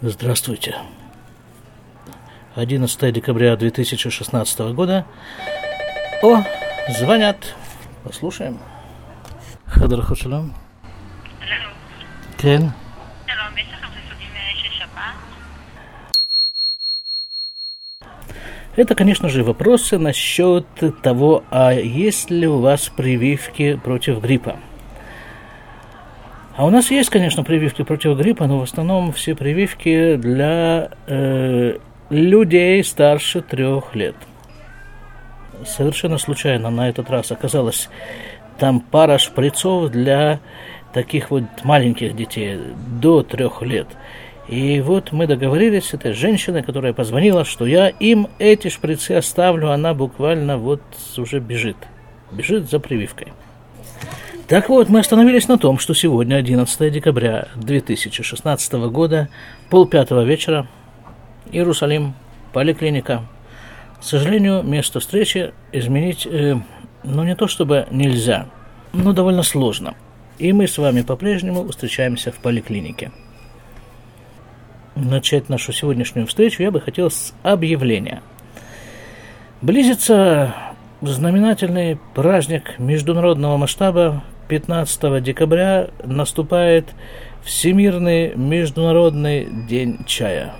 Здравствуйте. 11 декабря 2016 года. О, звонят. Послушаем. חדר שלום. כן. שלום, יש לכם חיסונים של שפעת? Это, конечно же, вопросы насчет того, а есть ли у вас прививки против гриппа. А у нас есть, конечно, прививки против гриппа, но в основном все прививки для э, людей старше трех лет. Совершенно случайно на этот раз оказалось там пара шприцов для таких вот маленьких детей до трех лет. И вот мы договорились с этой женщиной, которая позвонила, что я им эти шприцы оставлю, она буквально вот уже бежит, бежит за прививкой. Так вот, мы остановились на том, что сегодня, 11 декабря 2016 года, полпятого вечера, Иерусалим, поликлиника. К сожалению, место встречи изменить, э, ну не то чтобы нельзя, но довольно сложно. И мы с вами по-прежнему встречаемся в поликлинике. Начать нашу сегодняшнюю встречу я бы хотел с объявления. Близится знаменательный праздник международного масштаба 15 декабря наступает Всемирный международный день чая.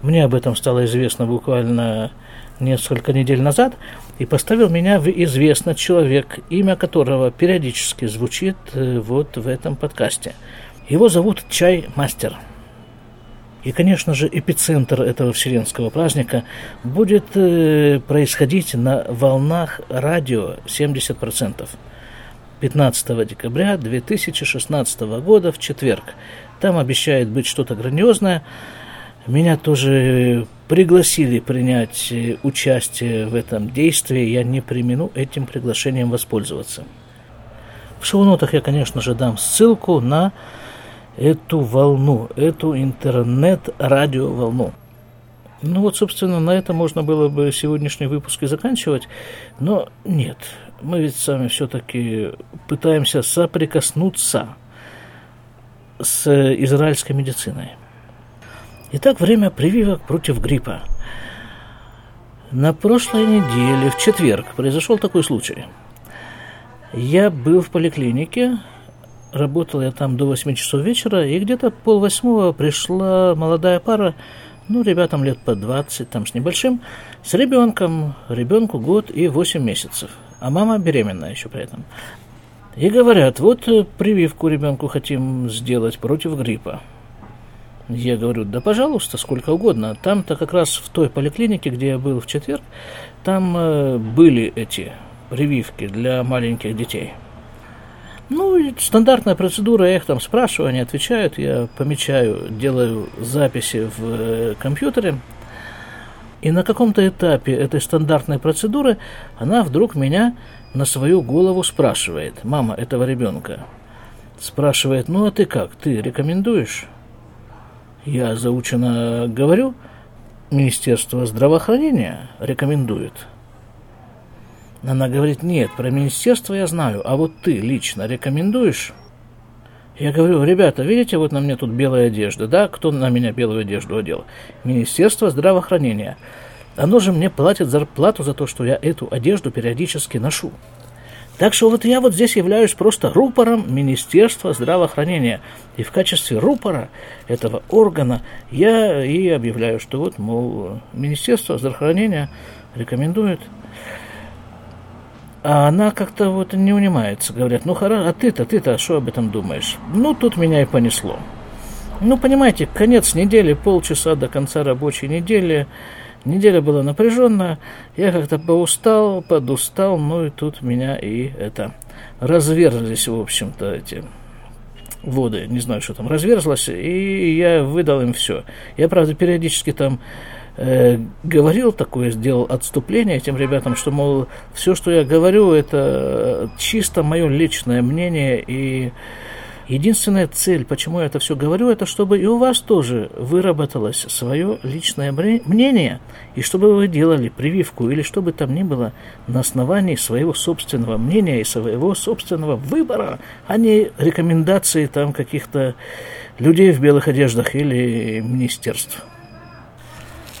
Мне об этом стало известно буквально несколько недель назад, и поставил меня в известный человек, имя которого периодически звучит э, вот в этом подкасте. Его зовут Чай Мастер. И, конечно же, эпицентр этого вселенского праздника будет э, происходить на волнах радио 70%. 15 декабря 2016 года в четверг. Там обещает быть что-то грандиозное. Меня тоже пригласили принять э, участие в этом действии. Я не примену этим приглашением воспользоваться. В шоу-нотах я, конечно же, дам ссылку на эту волну, эту интернет-радиоволну. Ну вот, собственно, на этом можно было бы сегодняшний выпуск и заканчивать, но нет – мы ведь с вами все-таки пытаемся соприкоснуться с израильской медициной. Итак, время прививок против гриппа. На прошлой неделе, в четверг, произошел такой случай. Я был в поликлинике, работал я там до 8 часов вечера, и где-то пол восьмого пришла молодая пара, ну, ребятам лет по 20, там с небольшим, с ребенком, ребенку год и 8 месяцев – а мама беременная еще при этом. И говорят, вот э, прививку ребенку хотим сделать против гриппа. Я говорю, да пожалуйста, сколько угодно. Там-то как раз в той поликлинике, где я был в четверг, там э, были эти прививки для маленьких детей. Ну, стандартная процедура, я их там спрашиваю, они отвечают, я помечаю, делаю записи в э, компьютере, и на каком-то этапе этой стандартной процедуры она вдруг меня на свою голову спрашивает, мама этого ребенка. Спрашивает, ну а ты как, ты рекомендуешь? Я заучено говорю, Министерство здравоохранения рекомендует. Она говорит, нет, про министерство я знаю, а вот ты лично рекомендуешь? Я говорю, ребята, видите, вот на мне тут белая одежда, да? Кто на меня белую одежду одел? Министерство здравоохранения. Оно же мне платит зарплату за то, что я эту одежду периодически ношу. Так что вот я вот здесь являюсь просто рупором Министерства здравоохранения. И в качестве рупора этого органа я и объявляю, что вот, мол, Министерство здравоохранения рекомендует а она как-то вот не унимается. Говорят, ну хорошо, а ты-то, ты-то что об этом думаешь? Ну, тут меня и понесло. Ну, понимаете, конец недели, полчаса до конца рабочей недели. Неделя была напряженная, я как-то поустал, подустал, ну и тут меня и это разверзлись, в общем-то, эти воды, не знаю, что там разверзлось, и я выдал им все. Я, правда, периодически там э, говорил такое, сделал отступление этим ребятам, что, мол, все, что я говорю, это чисто мое личное мнение, и Единственная цель, почему я это все говорю, это чтобы и у вас тоже выработалось свое личное мнение, и чтобы вы делали прививку или что бы там ни было на основании своего собственного мнения и своего собственного выбора, а не рекомендации там каких-то людей в белых одеждах или министерств.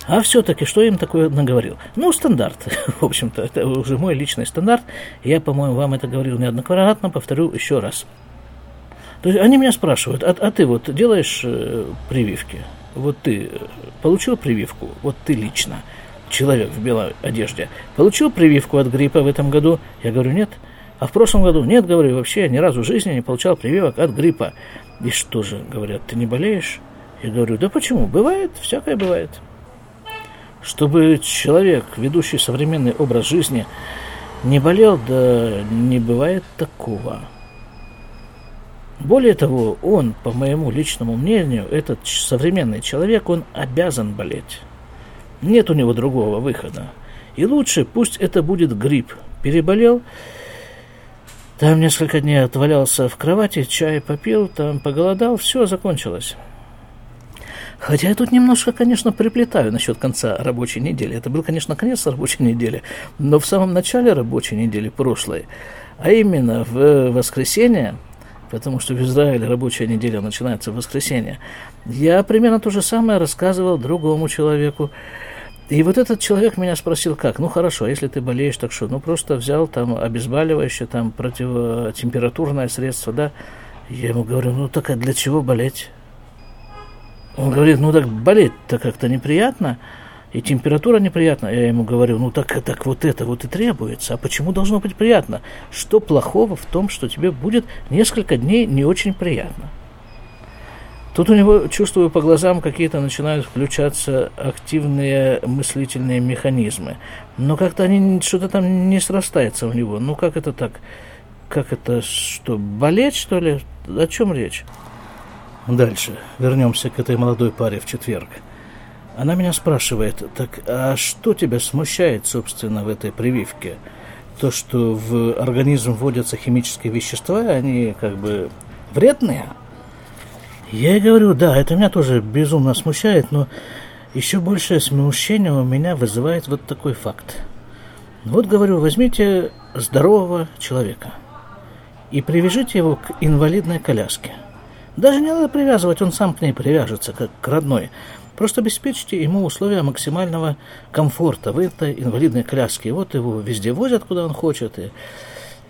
А все-таки, что я им такое наговорил? Ну, стандарт. В общем-то, это уже мой личный стандарт. Я, по-моему, вам это говорил неоднократно, повторю еще раз. То есть они меня спрашивают, а, а ты вот делаешь э, прививки? Вот ты получил прививку? Вот ты лично, человек в белой одежде, получил прививку от гриппа в этом году? Я говорю, нет. А в прошлом году? Нет, говорю, вообще ни разу в жизни не получал прививок от гриппа. И что же, говорят, ты не болеешь? Я говорю, да почему? Бывает, всякое бывает чтобы человек, ведущий современный образ жизни, не болел, да не бывает такого. Более того, он, по моему личному мнению, этот современный человек, он обязан болеть. Нет у него другого выхода. И лучше пусть это будет грипп. Переболел, там несколько дней отвалялся в кровати, чай попил, там поголодал, все, закончилось. Хотя я тут немножко, конечно, приплетаю насчет конца рабочей недели. Это был, конечно, конец рабочей недели, но в самом начале рабочей недели прошлой, а именно в воскресенье, потому что в Израиле рабочая неделя начинается в воскресенье, я примерно то же самое рассказывал другому человеку. И вот этот человек меня спросил, как? Ну хорошо, если ты болеешь, так что? Ну просто взял там обезболивающее, там противотемпературное средство, да? Я ему говорю, ну так а для чего болеть? Он говорит, ну так болеть-то как-то неприятно, и температура неприятна. Я ему говорю, ну так, так вот это вот и требуется. А почему должно быть приятно? Что плохого в том, что тебе будет несколько дней не очень приятно? Тут у него, чувствую, по глазам какие-то начинают включаться активные мыслительные механизмы. Но как-то они, что-то там не срастается у него. Ну как это так? Как это, что, болеть, что ли? О чем речь? Дальше. Вернемся к этой молодой паре в четверг. Она меня спрашивает, так а что тебя смущает, собственно, в этой прививке? То, что в организм вводятся химические вещества, они как бы вредные? Я ей говорю, да, это меня тоже безумно смущает, но еще большее смущение у меня вызывает вот такой факт. Вот, говорю, возьмите здорового человека и привяжите его к инвалидной коляске – даже не надо привязывать, он сам к ней привяжется, как к родной. Просто обеспечьте ему условия максимального комфорта в этой инвалидной коляске. Вот его везде возят, куда он хочет. И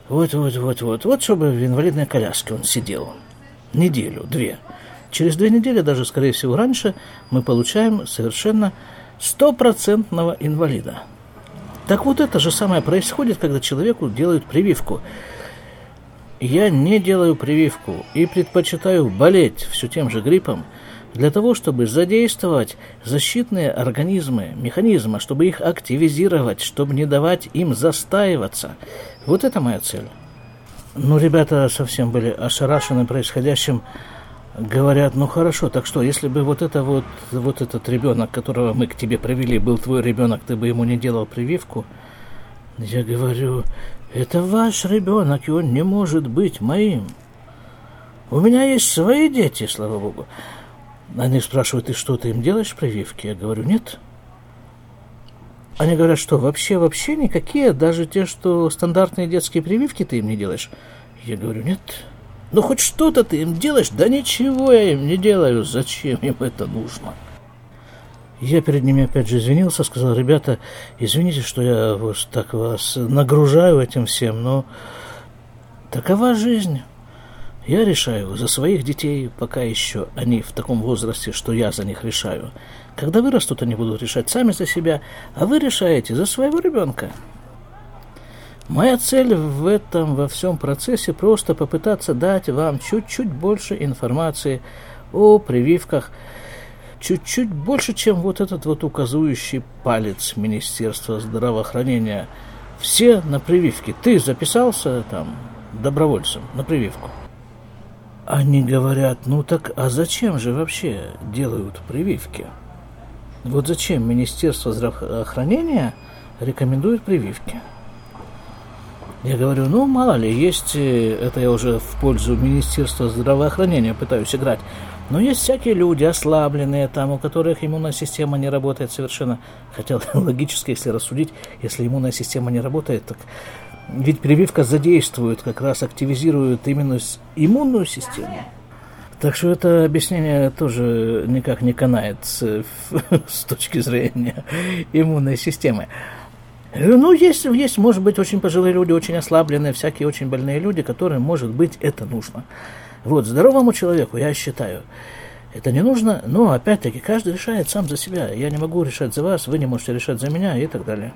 вот, вот, вот, вот. Вот, чтобы в инвалидной коляске он сидел. Неделю, две. Через две недели, даже, скорее всего, раньше, мы получаем совершенно стопроцентного инвалида. Так вот это же самое происходит, когда человеку делают прививку. Я не делаю прививку и предпочитаю болеть все тем же гриппом для того, чтобы задействовать защитные организмы, механизмы, чтобы их активизировать, чтобы не давать им застаиваться. Вот это моя цель. Ну, ребята совсем были ошарашены происходящим. Говорят, ну хорошо, так что, если бы вот это вот, вот этот ребенок, которого мы к тебе привели, был твой ребенок, ты бы ему не делал прививку? Я говорю, это ваш ребенок, и он не может быть моим. У меня есть свои дети, слава богу. Они спрашивают, ты что, ты им делаешь прививки? Я говорю, нет. Они говорят, что вообще, вообще никакие, даже те, что стандартные детские прививки ты им не делаешь. Я говорю, нет. Ну хоть что-то ты им делаешь? Да ничего я им не делаю. Зачем им это нужно? Я перед ними опять же извинился, сказал, ребята, извините, что я вот так вас нагружаю этим всем, но такова жизнь. Я решаю за своих детей, пока еще они в таком возрасте, что я за них решаю. Когда вырастут, они будут решать сами за себя, а вы решаете за своего ребенка. Моя цель в этом, во всем процессе просто попытаться дать вам чуть-чуть больше информации о прививках, чуть-чуть больше, чем вот этот вот указывающий палец Министерства здравоохранения. Все на прививке. Ты записался там добровольцем на прививку? Они говорят, ну так, а зачем же вообще делают прививки? Вот зачем Министерство здравоохранения рекомендует прививки? Я говорю, ну, мало ли, есть, э, это я уже в пользу Министерства здравоохранения пытаюсь играть, но есть всякие люди ослабленные, там, у которых иммунная система не работает совершенно. Хотя логически, если рассудить, если иммунная система не работает, так ведь прививка задействует, как раз активизирует именно иммунную систему. Так что это объяснение тоже никак не канает с, с точки зрения иммунной системы. Ну, есть, есть, может быть, очень пожилые люди, очень ослабленные, всякие очень больные люди, которым, может быть, это нужно. Вот, здоровому человеку, я считаю, это не нужно, но, опять-таки, каждый решает сам за себя. Я не могу решать за вас, вы не можете решать за меня и так далее.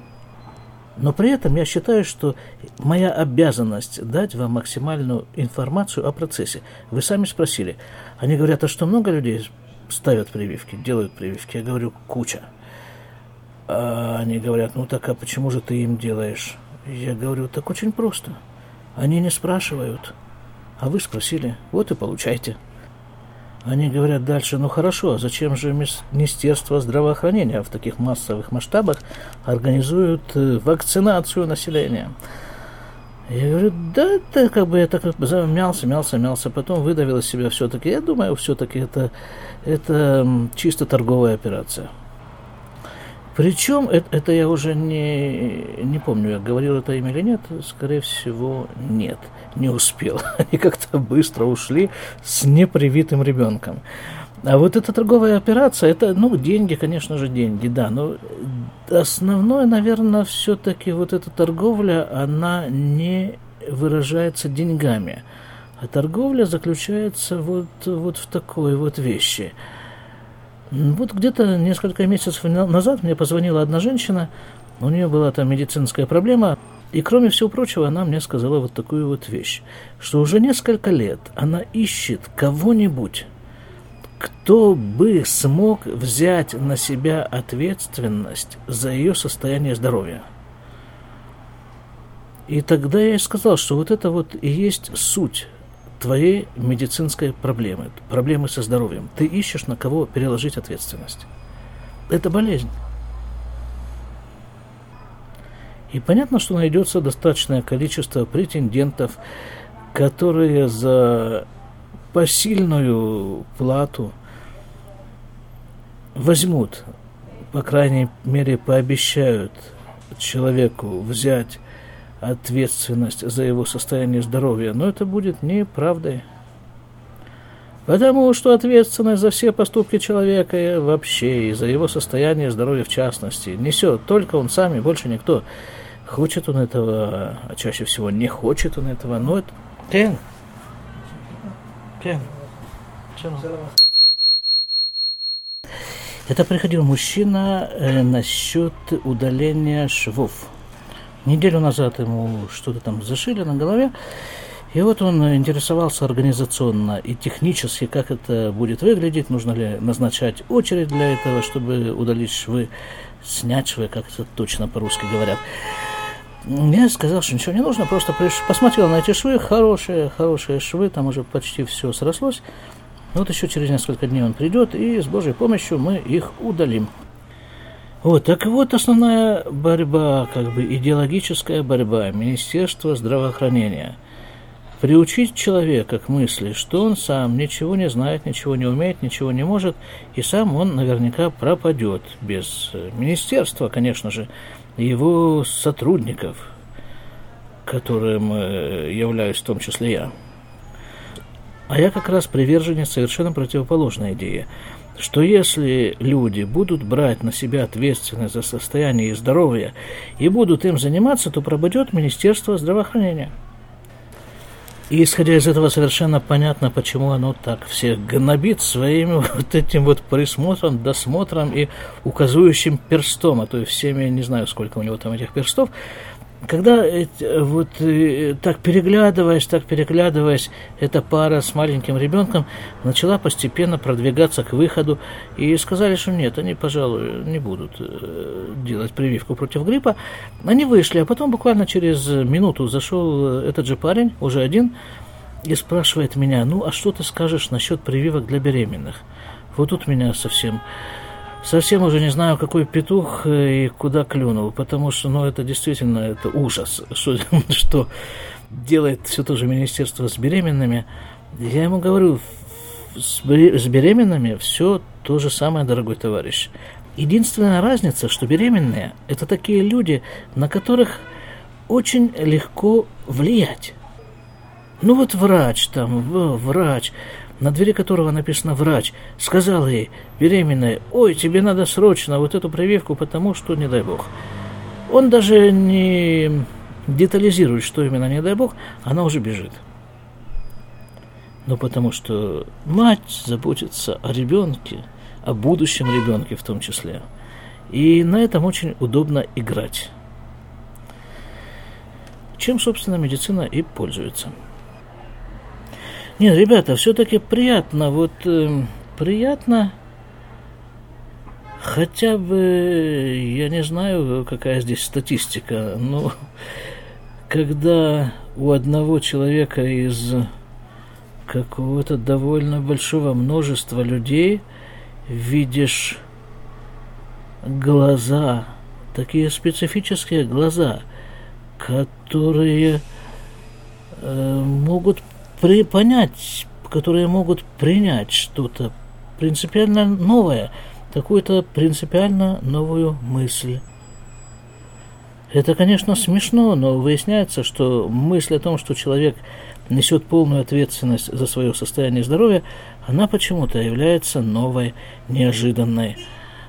Но при этом я считаю, что моя обязанность дать вам максимальную информацию о процессе. Вы сами спросили. Они говорят, а что много людей ставят прививки, делают прививки? Я говорю, куча. А они говорят, ну так а почему же ты им делаешь? Я говорю, так очень просто. Они не спрашивают. А вы спросили, вот и получайте. Они говорят дальше, ну хорошо, а зачем же Министерство здравоохранения в таких массовых масштабах организует э, вакцинацию населения? Я говорю, да, это как бы я так мялся, мялся, мялся, потом выдавил из себя все-таки. Я думаю, все-таки это, это чисто торговая операция. Причем, это, это я уже не, не помню, я говорил это имя или нет, скорее всего, нет, не успел. Они как-то быстро ушли с непривитым ребенком. А вот эта торговая операция, это, ну, деньги, конечно же, деньги, да, но основное, наверное, все-таки вот эта торговля, она не выражается деньгами, а торговля заключается вот, вот в такой вот вещи – вот где-то несколько месяцев назад мне позвонила одна женщина, у нее была там медицинская проблема, и кроме всего прочего, она мне сказала вот такую вот вещь, что уже несколько лет она ищет кого-нибудь, кто бы смог взять на себя ответственность за ее состояние здоровья. И тогда я ей сказал, что вот это вот и есть суть твоей медицинской проблемы, проблемы со здоровьем. Ты ищешь, на кого переложить ответственность. Это болезнь. И понятно, что найдется достаточное количество претендентов, которые за посильную плату возьмут, по крайней мере, пообещают человеку взять ответственность за его состояние здоровья, но это будет неправдой. Потому что ответственность за все поступки человека вообще и за его состояние здоровья в частности несет только он сам и больше никто. Хочет он этого, а чаще всего не хочет он этого, но это... Кен. Кен. Это приходил мужчина э, насчет удаления швов. Неделю назад ему что-то там зашили на голове. И вот он интересовался организационно и технически, как это будет выглядеть, нужно ли назначать очередь для этого, чтобы удалить швы, снять швы, как это точно по-русски говорят. Я сказал, что ничего не нужно, просто посмотрел на эти швы, хорошие, хорошие швы, там уже почти все срослось. Вот еще через несколько дней он придет, и с Божьей помощью мы их удалим. Вот, так вот основная борьба, как бы идеологическая борьба Министерства здравоохранения. Приучить человека к мысли, что он сам ничего не знает, ничего не умеет, ничего не может, и сам он наверняка пропадет без министерства, конечно же, его сотрудников, которым э, являюсь в том числе я. А я как раз приверженец совершенно противоположной идеи – что если люди будут брать на себя ответственность за состояние и здоровье и будут им заниматься, то пропадет Министерство здравоохранения. И исходя из этого совершенно понятно, почему оно так всех гнобит своим вот этим вот присмотром, досмотром и указывающим перстом, а то и всеми, не знаю, сколько у него там этих перстов, когда вот э, так переглядываясь, так переглядываясь, эта пара с маленьким ребенком начала постепенно продвигаться к выходу и сказали, что нет, они, пожалуй, не будут э, делать прививку против гриппа. Они вышли, а потом буквально через минуту зашел этот же парень, уже один, и спрашивает меня, ну а что ты скажешь насчет прививок для беременных? Вот тут меня совсем совсем уже не знаю, какой петух э, и куда клюнул, потому что, ну, это действительно, это ужас, что, что делает все то же министерство с беременными. Я ему говорю, с беременными все то же самое, дорогой товарищ. Единственная разница, что беременные – это такие люди, на которых очень легко влиять. Ну вот врач там, врач, на двери которого написано «врач», сказал ей, беременная, «Ой, тебе надо срочно вот эту прививку, потому что, не дай бог». Он даже не детализирует, что именно, не дай бог, она уже бежит. Ну, потому что мать заботится о ребенке, о будущем ребенке в том числе. И на этом очень удобно играть. Чем, собственно, медицина и пользуется. Нет, ребята, все-таки приятно, вот э, приятно. Хотя бы, я не знаю, какая здесь статистика, но когда у одного человека из какого-то довольно большого множества людей видишь глаза, такие специфические глаза, которые э, могут при, понять, которые могут принять что-то принципиально новое, какую-то принципиально новую мысль. Это, конечно, смешно, но выясняется, что мысль о том, что человек несет полную ответственность за свое состояние здоровья, она почему-то является новой, неожиданной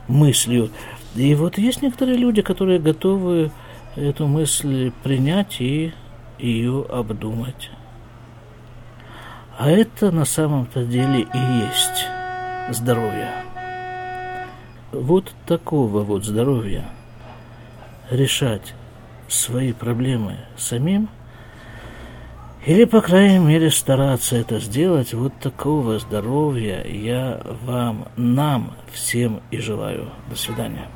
мыслью. И вот есть некоторые люди, которые готовы эту мысль принять и ее обдумать. А это на самом-то деле и есть здоровье. Вот такого вот здоровья решать свои проблемы самим, или, по крайней мере, стараться это сделать, вот такого здоровья я вам, нам всем и желаю. До свидания.